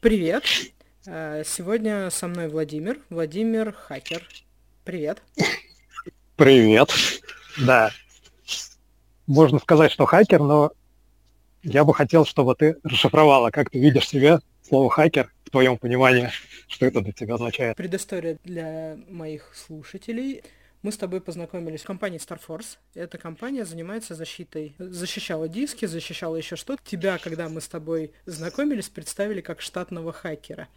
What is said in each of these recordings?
Привет. Э, сегодня со мной Владимир. Владимир Хакер. Привет. Привет. Да. Можно сказать, что хакер, но я бы хотел, чтобы ты расшифровала, как ты видишь себя, слово хакер, в твоем понимании, что это для тебя означает. Предыстория для моих слушателей. Мы с тобой познакомились в компании StarForce. Эта компания занимается защитой. Защищала диски, защищала еще что-то. Тебя, когда мы с тобой знакомились, представили как штатного хакера.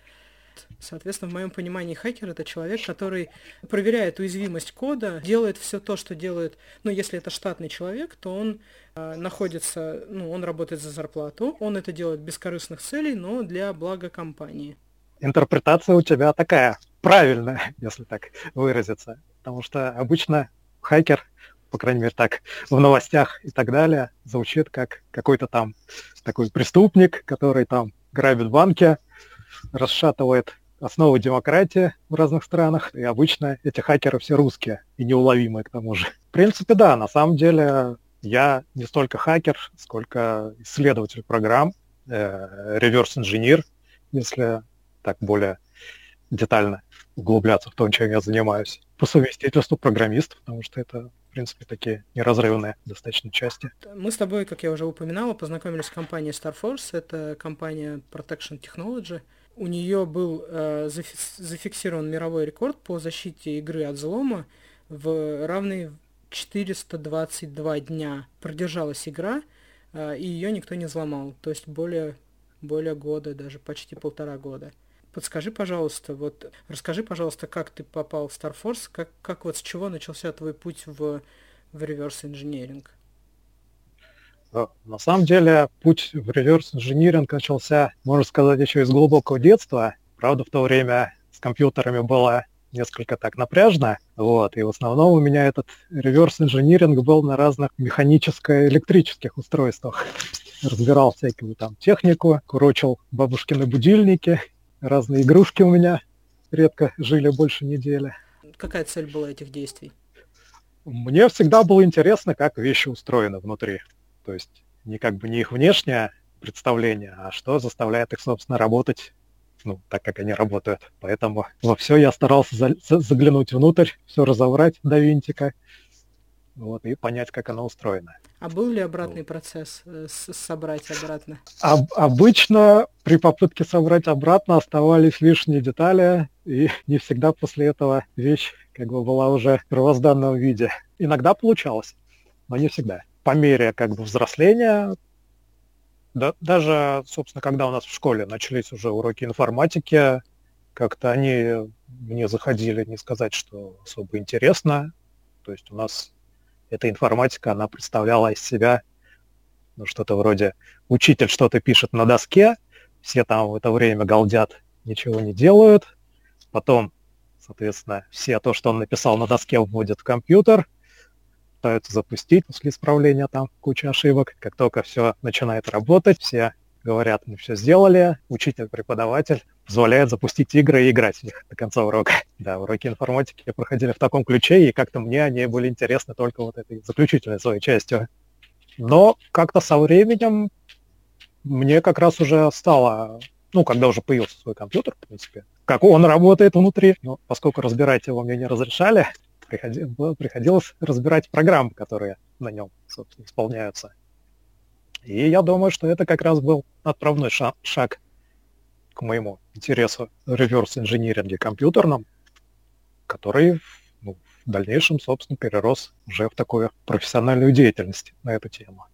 Соответственно, в моем понимании хакер это человек, который проверяет уязвимость кода, делает все то, что делает. Ну, если это штатный человек, то он э, находится, ну, он работает за зарплату, он это делает без корыстных целей, но для блага компании. Интерпретация у тебя такая правильная, если так выразиться. Потому что обычно хакер, по крайней мере так, в новостях и так далее, звучит как какой-то там такой преступник, который там грабит банки, расшатывает основы демократии в разных странах, и обычно эти хакеры все русские и неуловимые к тому же. В принципе, да, на самом деле я не столько хакер, сколько исследователь программ, э, реверс-инженер, если так более детально углубляться в то, чем я занимаюсь. По совместительству программист, потому что это в принципе, такие неразрывные достаточно части. Мы с тобой, как я уже упоминал, познакомились с компанией StarForce. Это компания Protection Technology. У нее был э, зафиксирован мировой рекорд по защите игры от взлома в равный 422 дня. Продержалась игра, э, и ее никто не взломал. То есть более, более года, даже почти полтора года. Подскажи, пожалуйста, вот расскажи, пожалуйста, как ты попал в Star Force, как, как вот с чего начался твой путь в, в реверс инженеринг? На самом деле путь в реверс инжиниринг начался, можно сказать, еще из глубокого детства. Правда, в то время с компьютерами было несколько так напряжно, вот, и в основном у меня этот реверс инжиниринг был на разных механическо-электрических устройствах. Разбирал всякую там технику, курочил бабушкины будильники разные игрушки у меня редко жили больше недели. Какая цель была этих действий? Мне всегда было интересно, как вещи устроены внутри. То есть не как бы не их внешнее представление, а что заставляет их, собственно, работать ну, так, как они работают. Поэтому во все я старался за заглянуть внутрь, все разобрать до винтика, вот, и понять, как оно устроено. А был ли обратный процесс э, собрать обратно? Об, обычно при попытке собрать обратно оставались лишние детали, и не всегда после этого вещь как бы была уже в первозданном виде. Иногда получалось, но не всегда. По мере как бы взросления, да, даже, собственно, когда у нас в школе начались уже уроки информатики, как-то они мне заходили, не сказать, что особо интересно. То есть у нас эта информатика, она представляла из себя ну, что-то вроде учитель что-то пишет на доске, все там в это время галдят, ничего не делают, потом, соответственно, все то, что он написал на доске, вводят в компьютер, пытаются запустить после исправления там куча ошибок. Как только все начинает работать, все говорят, мы все сделали, учитель, преподаватель позволяет запустить игры и играть в них до конца урока. Да, уроки информатики проходили в таком ключе, и как-то мне они были интересны только вот этой заключительной своей частью. Но как-то со временем мне как раз уже стало, ну, когда уже появился свой компьютер, в принципе, как он работает внутри, но поскольку разбирать его мне не разрешали, приходилось разбирать программы, которые на нем, собственно, исполняются. И я думаю, что это как раз был отправной шаг, шаг к моему интересу реверс-инжиниринге компьютерном, который ну, в дальнейшем, собственно, перерос уже в такую профессиональную деятельность на эту тему.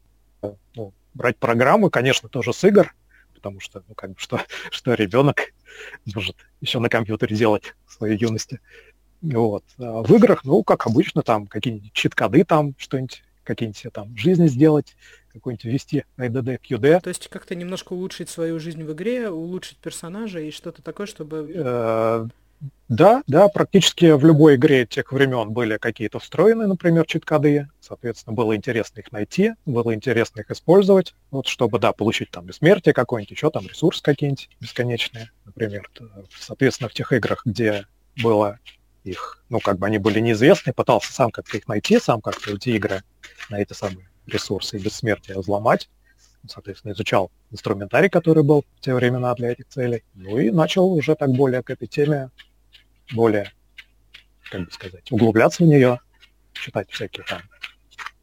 Ну, брать программы, конечно, тоже с игр, потому что, ну, как бы, что, что ребенок может еще на компьютере делать в своей юности. Вот. А в играх, ну, как обычно, там какие-нибудь чит-коды, там что-нибудь какие-нибудь там жизни сделать, какой-нибудь ввести IDD, QD. То есть как-то немножко улучшить свою жизнь в игре, улучшить персонажа и что-то такое, чтобы... Э, да, да, практически в любой игре тех времен были какие-то встроенные, например, чит-коды. Соответственно, было интересно их найти, было интересно их использовать, вот чтобы, да, получить там бессмертие какое-нибудь, еще там ресурсы какие-нибудь бесконечные, например. Соответственно, в тех играх, где было их, ну, как бы они были неизвестны, пытался сам как-то их найти, сам как-то эти игры на эти самые ресурсы и взломать. соответственно, изучал инструментарий, который был в те времена для этих целей. Ну и начал уже так более к этой теме, более, как бы сказать, углубляться в нее, читать всякие там.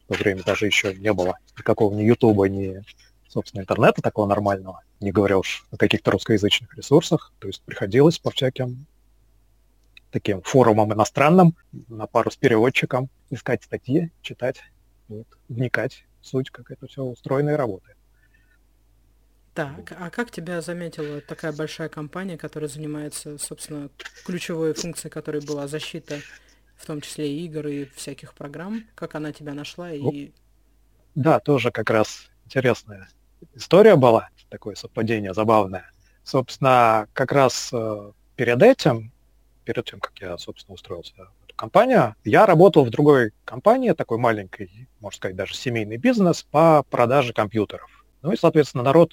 В то время даже еще не было никакого ни Ютуба, ни, собственно, интернета такого нормального, не говоря уж о каких-то русскоязычных ресурсах. То есть приходилось по всяким таким форумам иностранным, на пару с переводчиком, искать статьи, читать, вот, вникать в суть, как это все устроено и работает. Так, а как тебя заметила такая большая компания, которая занимается, собственно, ключевой функцией, которой была защита, в том числе и игр и всяких программ? Как она тебя нашла и... Да, тоже как раз интересная история была, такое совпадение забавное. Собственно, как раз э, перед этим, перед тем, как я, собственно, устроился эту компанию, я работал в другой компании, такой маленькой, можно сказать, даже семейный бизнес по продаже компьютеров. Ну и, соответственно, народ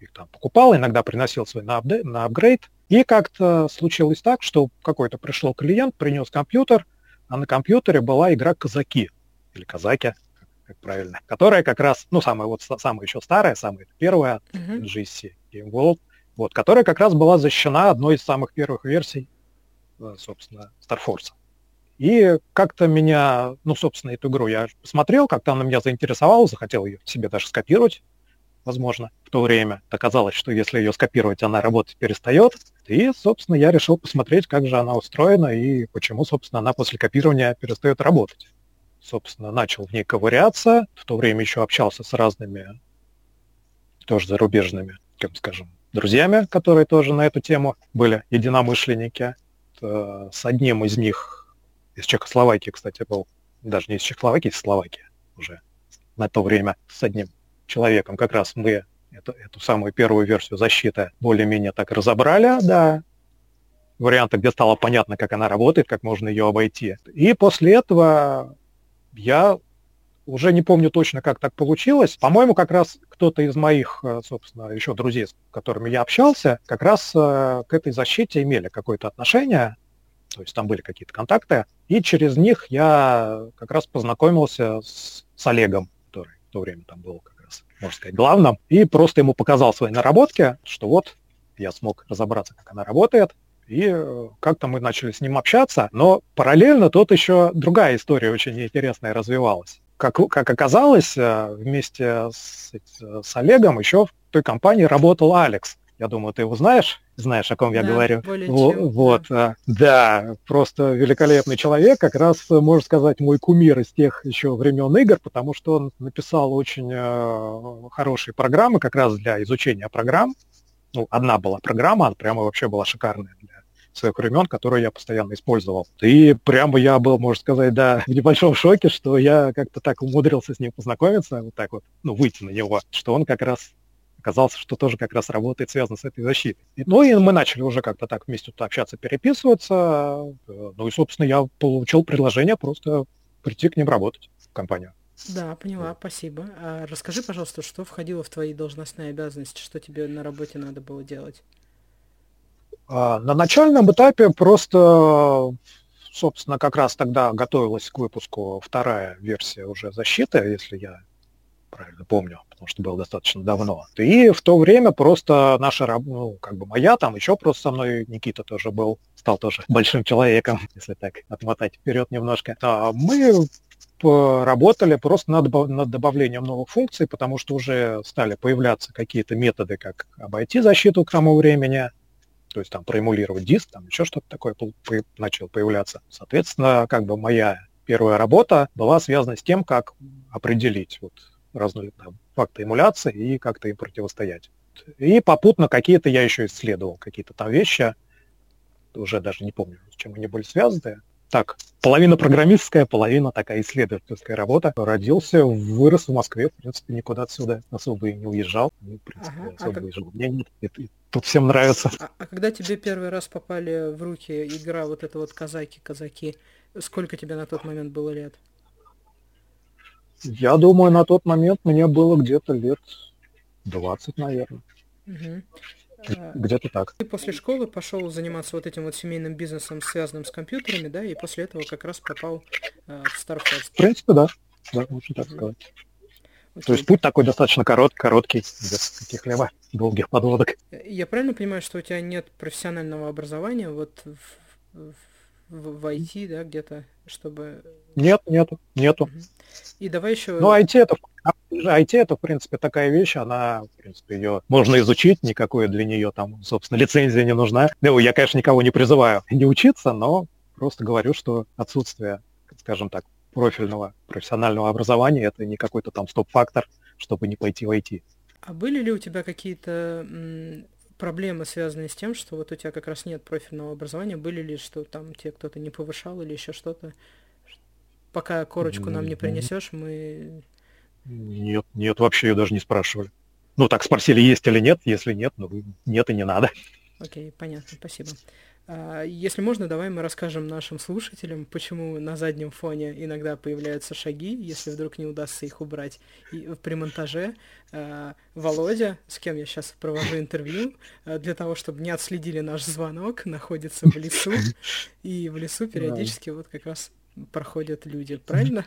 их там покупал, иногда приносил свой на, апдейт, на апгрейд. И как-то случилось так, что какой-то пришел клиент, принес компьютер, а на компьютере была игра «Казаки» или «Казаки», как правильно, которая как раз, ну, самая вот самая еще старая, самая первая uh-huh. GSC Game World, вот, которая как раз была защищена одной из самых первых версий, э, собственно, Star Force. И как-то меня, ну, собственно, эту игру я посмотрел, как-то она меня заинтересовала, захотел ее себе даже скопировать, возможно, в то время. Оказалось, что если ее скопировать, она работать перестает. И, собственно, я решил посмотреть, как же она устроена и почему, собственно, она после копирования перестает работать. Собственно, начал в ней ковыряться. В то время еще общался с разными, тоже зарубежными, как скажем, друзьями, которые тоже на эту тему были единомышленники. С одним из них из Чехословакии, кстати, был, даже не из Чехословакии, из Словакии уже на то время с одним человеком как раз мы эту, эту самую первую версию защиты более-менее так разобрали, да, варианты, где стало понятно, как она работает, как можно ее обойти. И после этого я уже не помню точно, как так получилось. По-моему, как раз кто-то из моих, э, собственно, еще друзей, с которыми я общался, как раз э, к этой защите имели какое-то отношение, то есть там были какие-то контакты, и через них я как раз познакомился с, с Олегом, который в то время там был как можно сказать, главным, и просто ему показал свои наработки, что вот я смог разобраться, как она работает, и э, как-то мы начали с ним общаться, но параллельно тут еще другая история очень интересная развивалась. Как, как оказалось, э, вместе с, с Олегом еще в той компании работал Алекс, я думаю, ты его знаешь, знаешь, о ком я да, говорю. Более чем, вот, да. да, просто великолепный человек, как раз, можно сказать, мой кумир из тех еще времен игр, потому что он написал очень э, хорошие программы как раз для изучения программ. Ну, одна была программа, она прямо вообще была шикарная для своих времен, которую я постоянно использовал. И прямо я был, можно сказать, да, в небольшом шоке, что я как-то так умудрился с ним познакомиться, вот так вот, ну, выйти на него, что он как раз оказалось, что тоже как раз работает связано с этой защитой. Ну и мы начали уже как-то так вместе тут общаться, переписываться. Ну и, собственно, я получил предложение просто прийти к ним работать в компанию. Да, поняла, спасибо. А расскажи, пожалуйста, что входило в твои должностные обязанности, что тебе на работе надо было делать? А, на начальном этапе просто, собственно, как раз тогда готовилась к выпуску вторая версия уже защиты, если я правильно помню, потому что было достаточно давно. И в то время просто наша, ну, как бы моя, там еще просто со мной Никита тоже был, стал тоже большим человеком, если так отмотать вперед немножко. А мы работали просто над, над добавлением новых функций, потому что уже стали появляться какие-то методы, как обойти защиту к тому времени, то есть там проэмулировать диск, там еще что-то такое начало появляться. Соответственно, как бы моя первая работа была связана с тем, как определить вот разные там, факты эмуляции и как-то им противостоять. И попутно какие-то я еще исследовал, какие-то там вещи, уже даже не помню, с чем они были связаны. Так, половина программистская, половина такая исследовательская работа. Родился, вырос в Москве, в принципе, никуда отсюда особо и не уезжал. Ну, в принципе, ага, особо а как... Мне нет, это, тут всем нравится. А, а когда тебе первый раз попали в руки игра вот это вот казаки-казаки, сколько тебе на тот момент было лет? Я думаю, на тот момент мне было где-то лет 20, наверное. Угу. Где-то так. Ты после школы пошел заниматься вот этим вот семейным бизнесом, связанным с компьютерами, да, и после этого как раз попал э, в Starfest. В принципе, да. Да, можно так сказать. Окей. То есть путь такой достаточно корот, короткий, без каких-либо долгих подводок. Я правильно понимаю, что у тебя нет профессионального образования вот в, в, в, в IT, да, где-то, чтобы... Нет, нету, нету. И давай еще... Ну, IT это, IT это, в принципе, такая вещь, она, в принципе, ее можно изучить, никакой для нее там, собственно, лицензия не нужна. Ну, я, конечно, никого не призываю не учиться, но просто говорю, что отсутствие, скажем так, профильного профессионального образования это не какой-то там стоп-фактор, чтобы не пойти в IT. А были ли у тебя какие-то проблемы, связанные с тем, что вот у тебя как раз нет профильного образования? Были ли, что там тебе кто-то не повышал или еще что-то? Пока корочку нам не принесешь, мы... Нет, нет, вообще ее даже не спрашивали. Ну, так спросили, есть или нет. Если нет, ну, нет и не надо. Окей, понятно, спасибо. А, если можно, давай мы расскажем нашим слушателям, почему на заднем фоне иногда появляются шаги, если вдруг не удастся их убрать. И при монтаже а, Володя, с кем я сейчас провожу интервью, а, для того, чтобы не отследили наш звонок, находится в лесу, и в лесу периодически вот как раз проходят люди, правильно?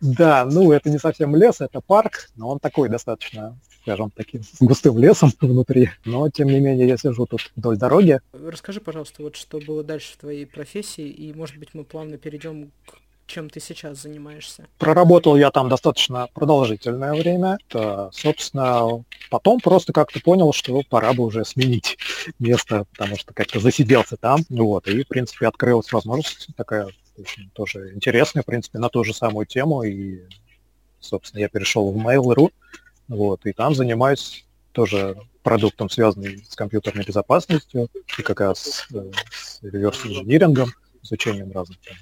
Да, ну это не совсем лес, это парк, но он такой достаточно, скажем, таким с густым лесом внутри. Но тем не менее я сижу тут вдоль дороги. Расскажи, пожалуйста, вот что было дальше в твоей профессии, и может быть мы плавно перейдем к чем ты сейчас занимаешься? Проработал я там достаточно продолжительное время. Это, собственно, потом просто как-то понял, что пора бы уже сменить место, потому что как-то засиделся там. Вот, и, в принципе, открылась возможность такая очень тоже интересная, в принципе, на ту же самую тему. И, собственно, я перешел в Mail.ru, вот, и там занимаюсь тоже продуктом, связанным с компьютерной безопасностью, и как раз э, с реверс-инжинирингом, изучением разных там,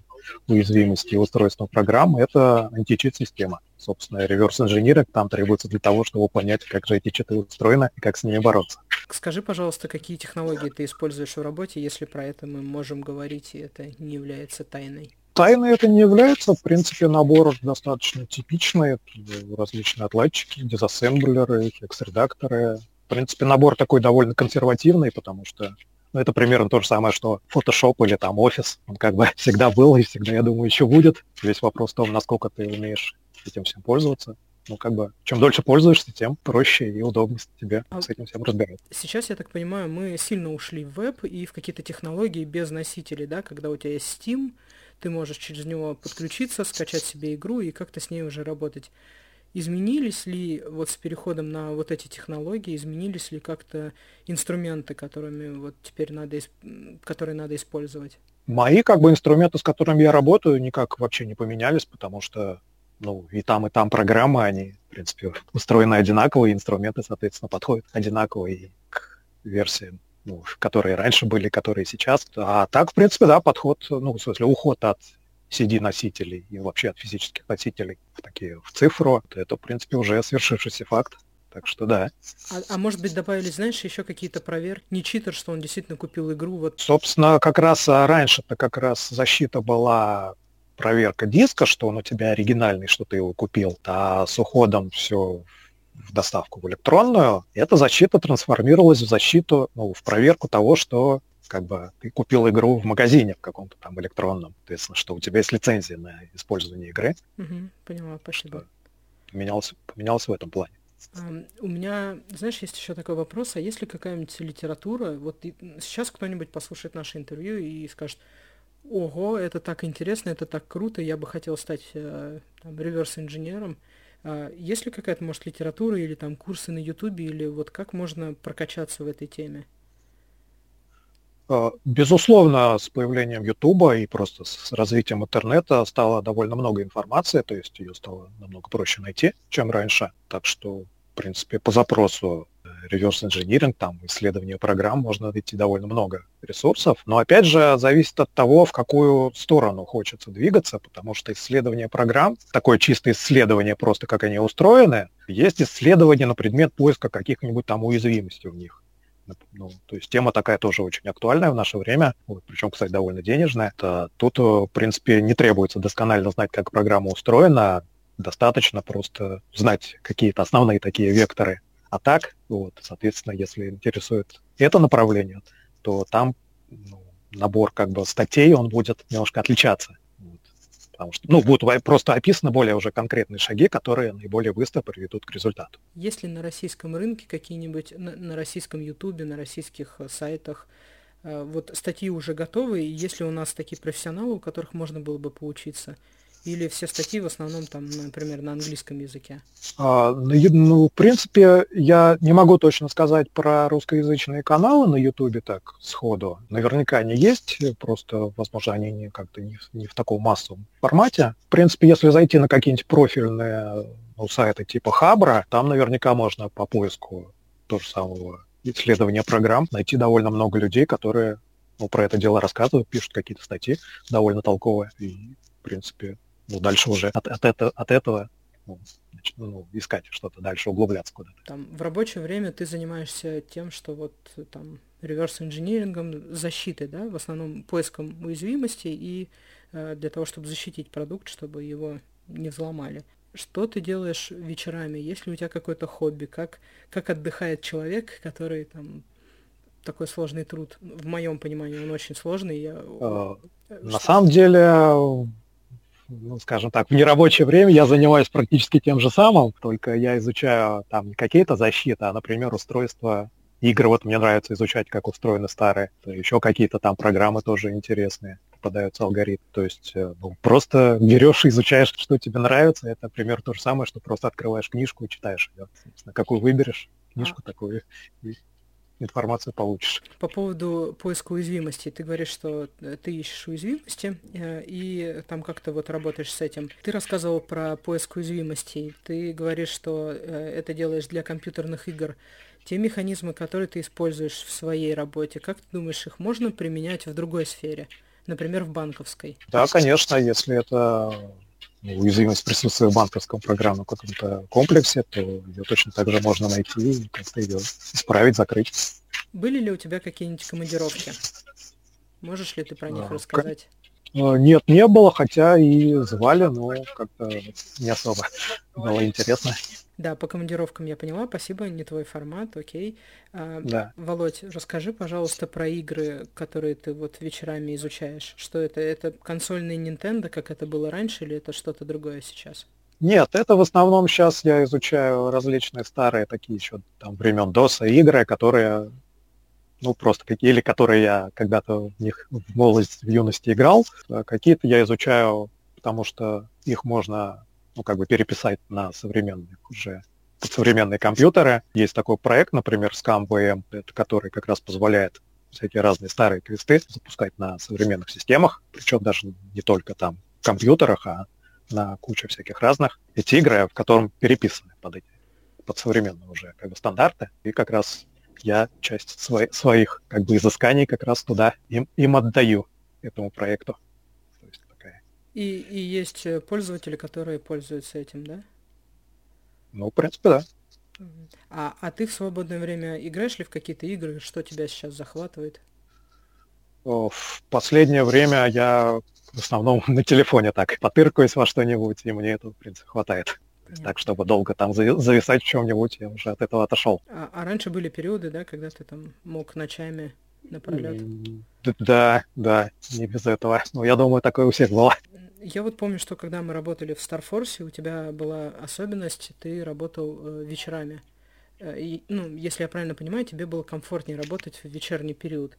уязвимостей устройства программ, это античит-система. Собственно, реверс-инжиниринг там требуется для того, чтобы понять, как же эти читы устроены и как с ними бороться. Скажи, пожалуйста, какие технологии ты используешь в работе, если про это мы можем говорить, и это не является тайной? Тайной это не является. В принципе, набор достаточно типичный. Различные отладчики, дизассемблеры, текст-редакторы. В принципе, набор такой довольно консервативный, потому что ну, это примерно то же самое, что Photoshop или там Office. Он как бы всегда был и всегда, я думаю, еще будет. Весь вопрос в том, насколько ты умеешь этим всем пользоваться ну, как бы, чем дольше пользуешься, тем проще и удобнее тебе а с этим всем разбираться. Сейчас, я так понимаю, мы сильно ушли в веб и в какие-то технологии без носителей, да, когда у тебя есть Steam, ты можешь через него подключиться, скачать себе игру и как-то с ней уже работать. Изменились ли вот с переходом на вот эти технологии, изменились ли как-то инструменты, которыми вот теперь надо, которые надо использовать? Мои как бы инструменты, с которыми я работаю, никак вообще не поменялись, потому что ну, и там, и там программы, они, в принципе, устроены одинаково, и инструменты, соответственно, подходят одинаково и к версиям, ну, которые раньше были, которые сейчас. А так, в принципе, да, подход, ну, в смысле, уход от CD-носителей и вообще от физических носителей в такие в цифру, это, в принципе, уже свершившийся факт. Так что да. А, а может быть добавили, знаешь, еще какие-то проверки? Не читер, что он действительно купил игру? Вот. Собственно, как раз а, раньше-то как раз защита была проверка диска, что он у тебя оригинальный, что ты его купил, а с уходом все в доставку в электронную, эта защита трансформировалась в защиту, ну, в проверку того, что как бы ты купил игру в магазине в каком-то там электронном, соответственно, что у тебя есть лицензия на использование игры. Угу, поняла, спасибо. Поменялся, поменялся в этом плане. Um, у меня, знаешь, есть еще такой вопрос, а есть ли какая-нибудь литература, вот и, сейчас кто-нибудь послушает наше интервью и скажет, ого, это так интересно, это так круто, я бы хотел стать э, там, реверс-инженером. А есть ли какая-то, может, литература или там курсы на Ютубе, или вот как можно прокачаться в этой теме? А, безусловно, с появлением Ютуба и просто с развитием интернета стало довольно много информации, то есть ее стало намного проще найти, чем раньше. Так что, в принципе, по запросу реверс инжиниринг, там исследование программ, можно найти довольно много ресурсов. Но опять же, зависит от того, в какую сторону хочется двигаться, потому что исследование программ, такое чистое исследование просто, как они устроены, есть исследование на предмет поиска каких-нибудь там уязвимостей в них. Ну, то есть тема такая тоже очень актуальная в наше время, вот, причем, кстати, довольно денежная. Это, тут, в принципе, не требуется досконально знать, как программа устроена, достаточно просто знать какие-то основные такие векторы а так, вот, соответственно, если интересует это направление, то там ну, набор как бы статей, он будет немножко отличаться. Потому что, ну, будут просто описаны более уже конкретные шаги, которые наиболее быстро приведут к результату. Есть ли на российском рынке какие-нибудь, на, на российском ютубе, на российских э, сайтах, э, вот статьи уже готовы, и есть ли у нас такие профессионалы, у которых можно было бы поучиться? Или все статьи в основном там, например, на английском языке? А, ну, в принципе, я не могу точно сказать про русскоязычные каналы на Ютубе так сходу. Наверняка они есть, просто, возможно, они не, как-то не, не в таком массовом формате. В принципе, если зайти на какие-нибудь профильные ну, сайты типа Хабра, там наверняка можно по поиску того же самого исследования программ найти довольно много людей, которые ну, про это дело рассказывают, пишут какие-то статьи довольно толковые. И, в принципе, ну, дальше уже от, от, это, от этого ну, значит, ну, искать что-то дальше, углубляться куда-то. Там в рабочее время ты занимаешься тем, что вот там реверс инжинирингом, защитой, да, в основном поиском уязвимостей и э, для того, чтобы защитить продукт, чтобы его не взломали. Что ты делаешь вечерами? Есть ли у тебя какое-то хобби? Как, как отдыхает человек, который там такой сложный труд? В моем понимании он очень сложный. Я... А, на самом деле ну, скажем так, в нерабочее время я занимаюсь практически тем же самым, только я изучаю там не какие-то защиты, а, например, устройства игр. Вот мне нравится изучать, как устроены старые. Еще какие-то там программы тоже интересные попадаются алгоритмы. То есть э, ну, просто берешь и изучаешь, что тебе нравится. Это, например, то же самое, что просто открываешь книжку и читаешь ее. Какую выберешь книжку, а. такую информацию получишь. По поводу поиска уязвимости, ты говоришь, что э, ты ищешь уязвимости э, и там как-то вот работаешь с этим. Ты рассказывал про поиск уязвимостей. Ты говоришь, что э, это делаешь для компьютерных игр. Те механизмы, которые ты используешь в своей работе, как ты думаешь, их можно применять в другой сфере? Например, в банковской? Да, конечно, если это уязвимость присутствия в банковском программном каком-то комплексе, то ее точно так же можно найти и как-то ее исправить, закрыть. Были ли у тебя какие-нибудь командировки? Можешь ли ты про них а, рассказать? А, нет, не было, хотя и звали, но как-то не особо было интересно. Да, по командировкам я поняла, спасибо, не твой формат, окей. А, да. Володь, расскажи, пожалуйста, про игры, которые ты вот вечерами изучаешь. Что это? Это консольный Nintendo, как это было раньше, или это что-то другое сейчас? Нет, это в основном сейчас я изучаю различные старые такие еще там времен DOS игры, которые ну, просто какие, или которые я когда-то в них в молодости, в юности играл. А какие-то я изучаю, потому что их можно ну, как бы переписать на современные уже современные компьютеры. Есть такой проект, например, ScamVM, который как раз позволяет всякие разные старые квесты запускать на современных системах, причем даже не только там в компьютерах, а на куче всяких разных. Эти игры, в котором переписаны под эти под современные уже как бы стандарты, и как раз я часть свой, своих как бы изысканий как раз туда им, им отдаю этому проекту. И, и есть э, пользователи, которые пользуются этим, да? Ну, в принципе, да. А, а ты в свободное время играешь ли в какие-то игры? Что тебя сейчас захватывает? В последнее время я в основном на телефоне так потыркаюсь во что-нибудь, и мне этого, в принципе, хватает. Так, чтобы долго там зависать в чем-нибудь, я уже от этого отошел. А, а раньше были периоды, да, когда ты там мог ночами напролет? Да, да, не без этого. Ну, я думаю, такое у всех было. Я вот помню, что когда мы работали в Старфорсе, у тебя была особенность, ты работал э, вечерами. Э, и, ну, если я правильно понимаю, тебе было комфортнее работать в вечерний период.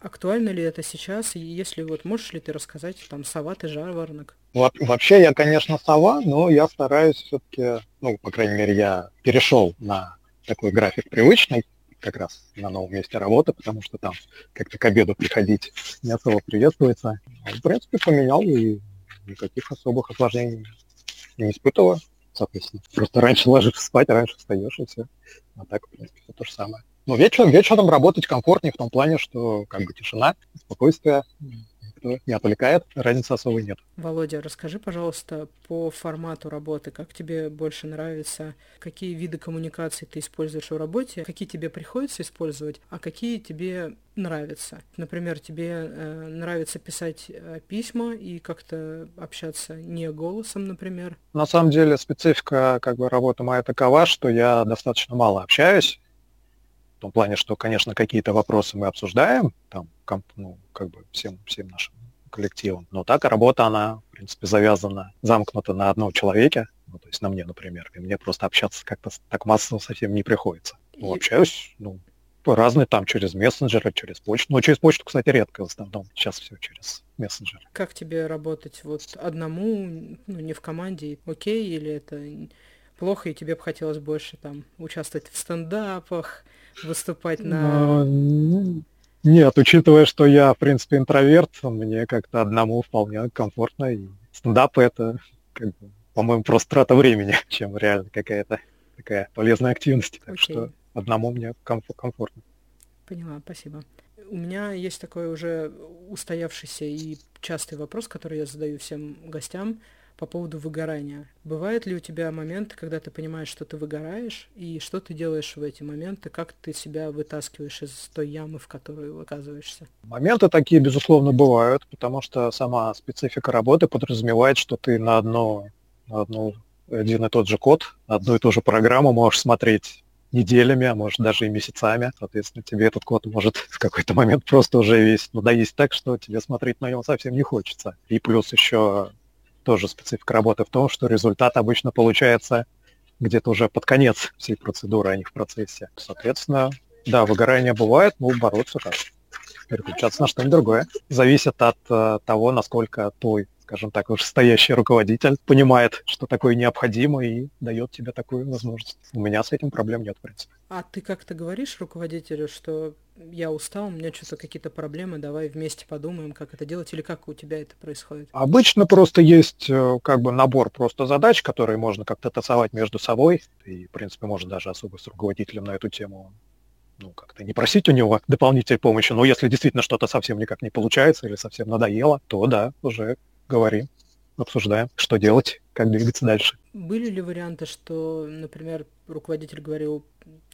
Актуально ли это сейчас? И если вот можешь ли ты рассказать, там, сова ты жаворонок? Вот, вообще я, конечно, сова, но я стараюсь все-таки, ну, по крайней мере, я перешел на такой график привычный, как раз на новом месте работы, потому что там как-то к обеду приходить не особо приветствуется. А, в принципе, поменял и никаких особых осложнений не испытывал, соответственно. Просто раньше ложишься спать, раньше встаешь, и все. А так, в принципе, все то же самое. Но вечером, вечером работать комфортнее в том плане, что как бы тишина, спокойствие, никто не отвлекает, разницы особой нет. Володя, расскажи, пожалуйста, по формату работы, как тебе больше нравится, какие виды коммуникации ты используешь в работе, какие тебе приходится использовать, а какие тебе нравятся. Например, тебе э, нравится писать э, письма и как-то общаться не голосом, например. На самом деле специфика как бы работы моя такова, что я достаточно мало общаюсь, в том плане, что, конечно, какие-то вопросы мы обсуждаем, там, ну, как бы всем, всем нашим коллективом, но так работа, она, в принципе, завязана, замкнута на одном человеке, ну, то есть на мне, например, и мне просто общаться как-то так массово совсем не приходится. Ну, общаюсь, ну, разные там через мессенджеры, через почту. Ну, через почту, кстати, редко в основном. Сейчас все через мессенджеры. Как тебе работать вот одному, ну, не в команде, окей, или это плохо, и тебе бы хотелось больше там участвовать в стендапах, выступать на... Ну, нет, учитывая, что я, в принципе, интроверт, мне как-то одному вполне комфортно. И стендапы это, как бы, по-моему, просто трата времени, чем реально какая-то такая полезная активность. Так okay. что одному мне комф- комфортно. Поняла, спасибо. У меня есть такой уже устоявшийся и частый вопрос, который я задаю всем гостям по поводу выгорания. Бывает ли у тебя моменты, когда ты понимаешь, что ты выгораешь, и что ты делаешь в эти моменты, как ты себя вытаскиваешь из той ямы, в которую оказываешься? Моменты такие, безусловно, бывают, потому что сама специфика работы подразумевает, что ты на одно, на одну один и тот же код, одну и ту же программу можешь смотреть неделями, а может даже и месяцами. Соответственно, тебе этот код может в какой-то момент просто уже весь надоесть так, что тебе смотреть на него совсем не хочется. И плюс еще тоже специфика работы в том, что результат обычно получается где-то уже под конец всей процедуры, а не в процессе. Соответственно, да, выгорание бывает, но бороться как? Переключаться на что-нибудь другое. Зависит от uh, того, насколько твой скажем так, уж стоящий руководитель понимает, что такое необходимо и дает тебе такую возможность. У меня с этим проблем нет, в принципе. А ты как-то говоришь руководителю, что я устал, у меня что-то какие-то проблемы, давай вместе подумаем, как это делать, или как у тебя это происходит? Обычно просто есть э, как бы набор просто задач, которые можно как-то тасовать между собой, и, в принципе, можно даже особо с руководителем на эту тему ну, как-то не просить у него дополнительной помощи, но если действительно что-то совсем никак не получается или совсем надоело, то да, уже говорим, обсуждаем, что делать, как двигаться дальше. Были ли варианты, что, например, руководитель говорил,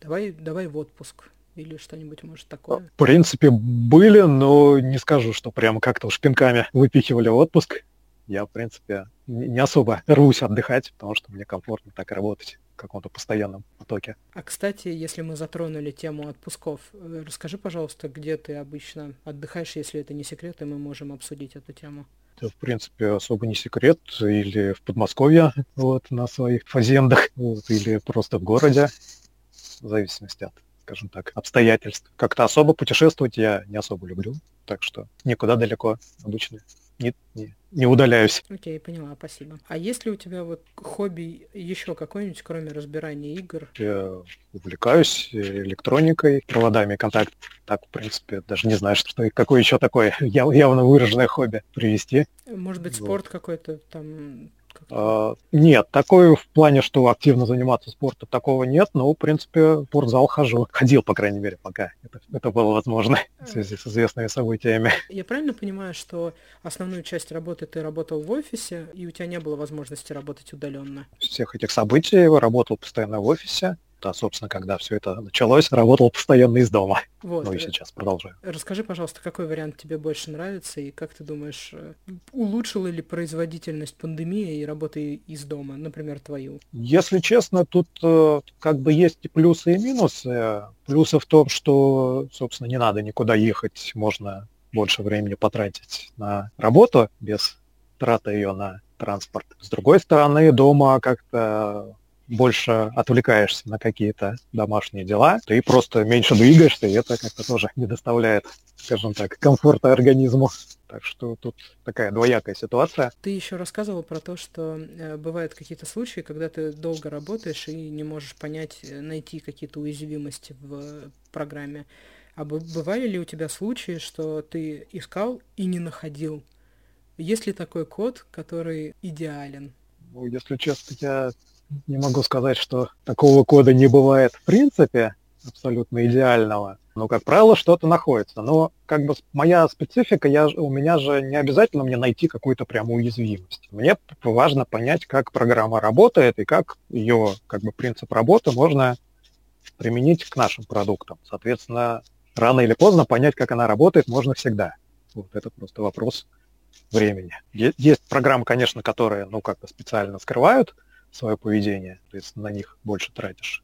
давай, давай в отпуск, или что-нибудь, может, такое? В принципе, были, но не скажу, что прям как-то уж пинками выпихивали отпуск. Я, в принципе, не особо рвусь отдыхать, потому что мне комфортно так работать в каком-то постоянном потоке. А, кстати, если мы затронули тему отпусков, э, расскажи, пожалуйста, где ты обычно отдыхаешь, если это не секрет, и мы можем обсудить эту тему. Это, в принципе, особо не секрет. Или в Подмосковье, вот, на своих фазендах, вот, или просто в городе, в зависимости от, скажем так, обстоятельств. Как-то особо путешествовать я не особо люблю, так что никуда далеко обычно не, не, не удаляюсь. Окей, okay, поняла, спасибо. А есть ли у тебя вот хобби еще какое-нибудь, кроме разбирания игр? Я увлекаюсь электроникой, проводами контакт. Так, в принципе, даже не знаю, что какое еще такое явно выраженное хобби привести. Может быть, спорт вот. какой-то там а, нет, такое в плане, что активно заниматься спортом, такого нет, но, в принципе, в спортзал хожу. Ходил, по крайней мере, пока это, это было возможно в связи с известными событиями. Я правильно понимаю, что основную часть работы ты работал в офисе, и у тебя не было возможности работать удаленно? Всех этих событий работал постоянно в офисе а, собственно, когда все это началось, работал постоянно из дома. Вот. Ну и э, сейчас продолжаю. Расскажи, пожалуйста, какой вариант тебе больше нравится, и как ты думаешь, э, улучшила ли производительность пандемии и работы из дома, например, твою? Если честно, тут э, как бы есть и плюсы, и минусы. Плюсы в том, что, собственно, не надо никуда ехать, можно больше времени потратить на работу без траты ее на транспорт. С другой стороны, дома как-то больше отвлекаешься на какие-то домашние дела, ты просто меньше двигаешься, и это как-то тоже не доставляет, скажем так, комфорта организму. Так что тут такая двоякая ситуация. Ты еще рассказывал про то, что э, бывают какие-то случаи, когда ты долго работаешь и не можешь понять, э, найти какие-то уязвимости в программе. А бывали ли у тебя случаи, что ты искал и не находил? Есть ли такой код, который идеален? Ну, если честно, я не могу сказать, что такого кода не бывает в принципе, абсолютно идеального. Но, как правило, что-то находится. Но как бы моя специфика, я, у меня же не обязательно мне найти какую-то прямую уязвимость. Мне важно понять, как программа работает и как ее как бы принцип работы можно применить к нашим продуктам. Соответственно, рано или поздно понять, как она работает, можно всегда. Вот это просто вопрос времени. Есть программы, конечно, которые, ну, как-то специально скрывают свое поведение, то есть на них больше тратишь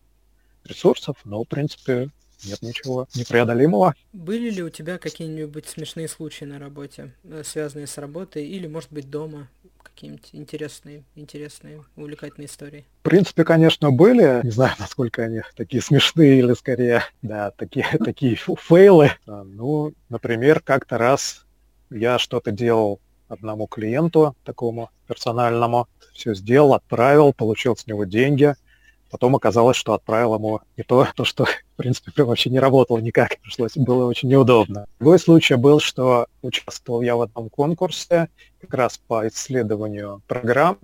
ресурсов, но, в принципе, нет ничего непреодолимого. Были ли у тебя какие-нибудь смешные случаи на работе, э, связанные с работой, или, может быть, дома? какие-нибудь интересные, интересные, увлекательные истории? В принципе, конечно, были. Не знаю, насколько они такие смешные или скорее, да, такие, такие фейлы. А, ну, например, как-то раз я что-то делал одному клиенту, такому персональному, все сделал, отправил, получил с него деньги – Потом оказалось, что отправил ему не то, то что, в принципе, вообще не работало никак. Пришлось, было очень неудобно. Другой случай был, что участвовал я в одном конкурсе как раз по исследованию программ.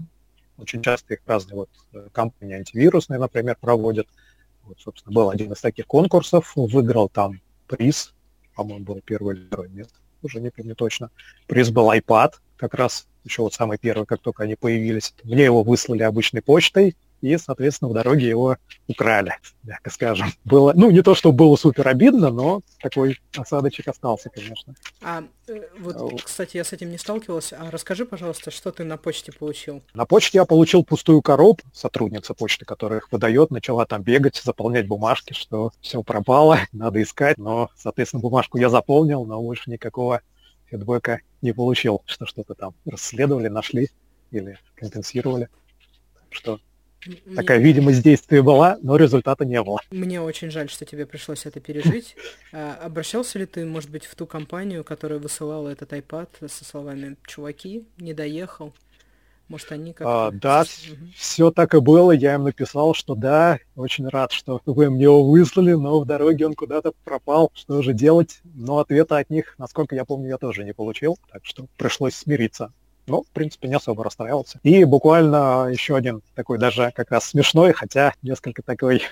Очень часто их разные вот э, компании антивирусные, например, проводят. Вот, собственно, был один из таких конкурсов, выиграл там приз, по-моему, был первый или второе место, уже не помню точно. Приз был iPad, как раз еще вот самый первый, как только они появились. Мне его выслали обычной почтой, и, соответственно, в дороге его украли, мягко скажем. Было, ну, не то, что было супер обидно, но такой осадочек остался, конечно. А э, вот, кстати, я с этим не сталкивалась. А расскажи, пожалуйста, что ты на почте получил? На почте я получил пустую коробку, сотрудница почты, которая их выдает, начала там бегать, заполнять бумажки, что все пропало, надо искать, но, соответственно, бумажку я заполнил, но больше никакого фидбэка не получил, что что-то там расследовали, нашли или компенсировали. Что Такая видимость действия была, но результата не было. Мне очень жаль, что тебе пришлось это пережить. А, обращался ли ты, может быть, в ту компанию, которая высылала этот iPad со словами «Чуваки, не доехал»? Может, они как-то... А, да, угу. все так и было. Я им написал, что да, очень рад, что вы мне его выслали, но в дороге он куда-то пропал. Что же делать? Но ответа от них, насколько я помню, я тоже не получил. Так что пришлось смириться. Ну, в принципе, не особо расстраивался. И буквально еще один такой даже как раз смешной, хотя несколько такой,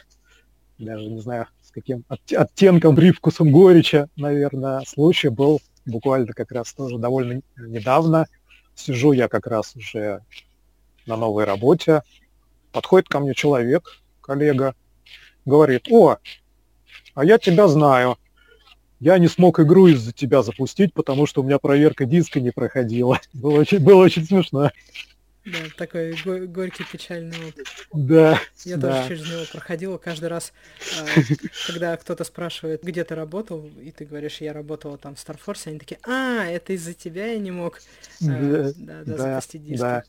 даже не знаю, с каким оттенком, привкусом горечи, наверное, случай был буквально как раз тоже довольно недавно. Сижу я как раз уже на новой работе. Подходит ко мне человек, коллега, говорит, о, а я тебя знаю я не смог игру из-за тебя запустить, потому что у меня проверка диска не проходила. Было очень, было очень смешно. Да, такой го- горький, печальный опыт. Да. Я да. тоже через него проходила каждый раз, э, когда кто-то спрашивает, где ты работал, и ты говоришь, я работала там в Старфорсе, они такие, а, это из-за тебя я не мог э, да, да, да, запустить диск. Да,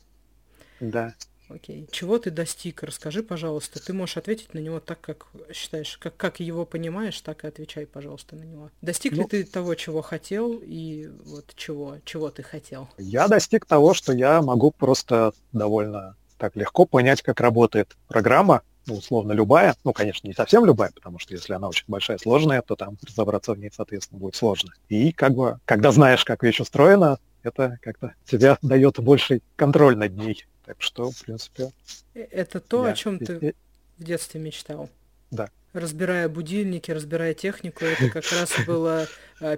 да. Окей. Чего ты достиг? Расскажи, пожалуйста. Ты можешь ответить на него так, как считаешь, как, как его понимаешь, так и отвечай, пожалуйста, на него. Достиг ну, ли ты того, чего хотел, и вот чего, чего ты хотел? Я достиг того, что я могу просто довольно так легко понять, как работает программа, ну, условно, любая. Ну, конечно, не совсем любая, потому что если она очень большая, сложная, то там разобраться в ней, соответственно, будет сложно. И как бы, когда знаешь, как вещь устроена, это как-то тебе дает больший контроль над ней. Так что, в принципе... Э, это то, я... о чем ты в детстве мечтал? Да. Разбирая будильники, разбирая технику, это как раз был э,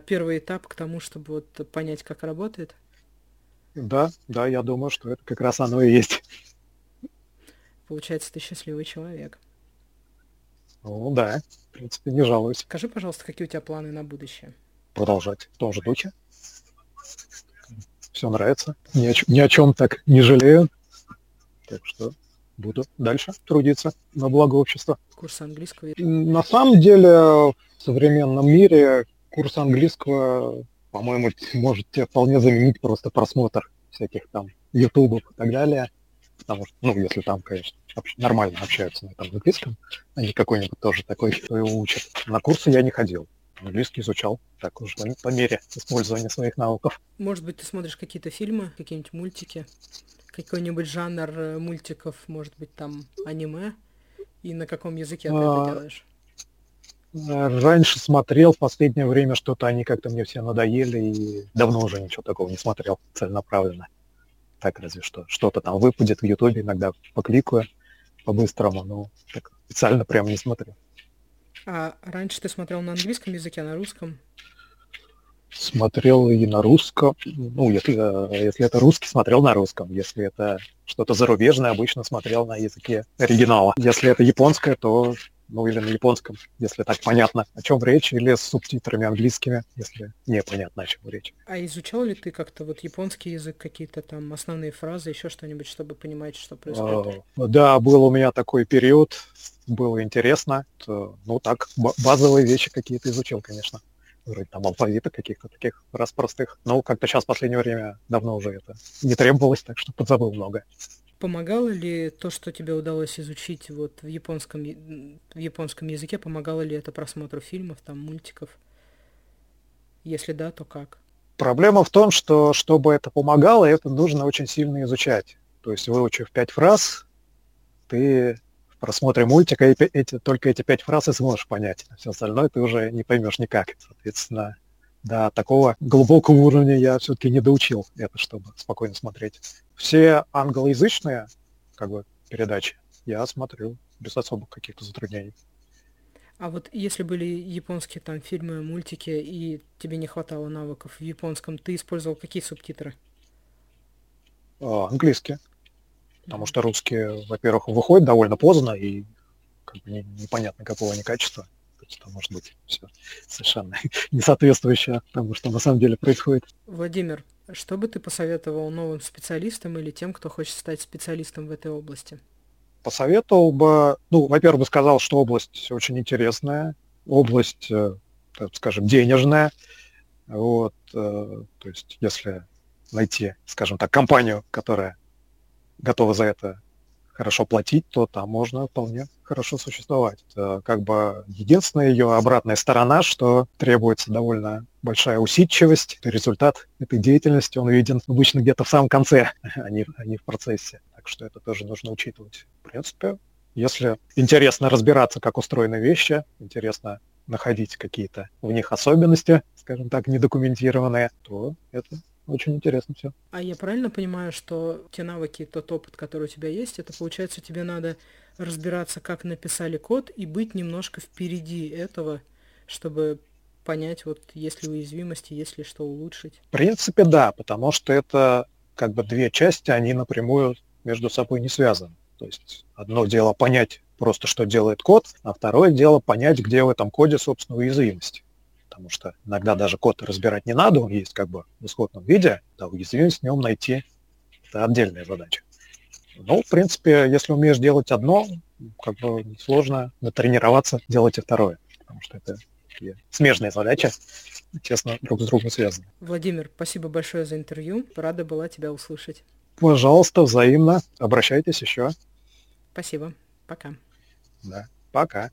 первый этап к тому, чтобы вот понять, как работает? Да, да, я думаю, что это как раз оно и есть. Получается, ты счастливый человек. Ну да, в принципе, не жалуюсь. Скажи, пожалуйста, какие у тебя планы на будущее? Продолжать в том же духе. Все нравится. Ни о, ни о чем так не жалею. Так что буду дальше трудиться на благо общества. Курс английского? На самом деле в современном мире курс английского, по-моему, может тебе вполне заменить просто просмотр всяких там ютубов и так далее. Потому что, ну, если там, конечно, нормально общаются на этом английском, а не какой-нибудь тоже такой, кто его учит. На курсы я не ходил. Английский изучал так уже по мере использования своих навыков. Может быть, ты смотришь какие-то фильмы, какие-нибудь мультики? Какой-нибудь жанр э, мультиков, может быть, там аниме? И на каком языке ты а, это делаешь? Э, раньше смотрел, в последнее время что-то они как-то мне все надоели, и давно уже ничего такого не смотрел целенаправленно. Так разве что. Что-то там выпадет в Ютубе, иногда покликаю по-быстрому, но так специально прям не смотрю. А раньше ты смотрел на английском языке, а на русском? Смотрел и на русском. Ну, если, э, если это русский, смотрел на русском. Если это что-то зарубежное, обычно смотрел на языке оригинала. Если это японское, то ну или на японском, если так понятно, о чем речь, или с субтитрами английскими, если непонятно, о чем речь. А изучал ли ты как-то вот японский язык, какие-то там основные фразы, еще что-нибудь, чтобы понимать, что происходит? А, да, был у меня такой период, было интересно. То, ну так, базовые вещи какие-то изучил, конечно вроде там алфавита каких-то таких раз простых. Но как-то сейчас в последнее время давно уже это не требовалось, так что подзабыл много. Помогало ли то, что тебе удалось изучить вот в японском, в японском языке, помогало ли это просмотру фильмов, там, мультиков? Если да, то как? Проблема в том, что чтобы это помогало, это нужно очень сильно изучать. То есть выучив пять фраз, ты просмотре мультика эти, только эти пять фраз и сможешь понять. Все остальное ты уже не поймешь никак. Соответственно, до такого глубокого уровня я все-таки не доучил это, чтобы спокойно смотреть. Все англоязычные как бы, передачи я смотрю без особых каких-то затруднений. А вот если были японские там фильмы, мультики, и тебе не хватало навыков в японском, ты использовал какие субтитры? А, английские. Потому что русские, во-первых, выходят довольно поздно и как бы не, непонятно какого они качества. То есть там может быть все совершенно не соответствующее тому, что на самом деле происходит. Владимир, что бы ты посоветовал новым специалистам или тем, кто хочет стать специалистом в этой области? посоветовал бы, ну, во-первых, бы сказал, что область очень интересная, область, э, так скажем, денежная. Вот, э, то есть, если найти, скажем так, компанию, которая готова за это хорошо платить, то там можно вполне хорошо существовать. Это как бы единственная ее обратная сторона, что требуется довольно большая усидчивость. Результат этой деятельности, он виден обычно где-то в самом конце, а не, а не в процессе. Так что это тоже нужно учитывать. В принципе, если интересно разбираться, как устроены вещи, интересно находить какие-то в них особенности, скажем так, недокументированные, то это очень интересно все. А я правильно понимаю, что те навыки, тот опыт, который у тебя есть, это получается тебе надо разбираться, как написали код, и быть немножко впереди этого, чтобы понять, вот есть ли уязвимости, есть ли что улучшить? В принципе, да, потому что это как бы две части, они напрямую между собой не связаны. То есть одно дело понять просто, что делает код, а второе дело понять, где в этом коде, собственно, уязвимость потому что иногда даже код разбирать не надо, он есть как бы в исходном виде, да, уязвимость в нем найти – это отдельная задача. Ну, в принципе, если умеешь делать одно, как бы сложно натренироваться делать и второе, потому что это смежная задача, честно, друг с другом связаны. Владимир, спасибо большое за интервью. Рада была тебя услышать. Пожалуйста, взаимно. Обращайтесь еще. Спасибо. Пока. Да, пока.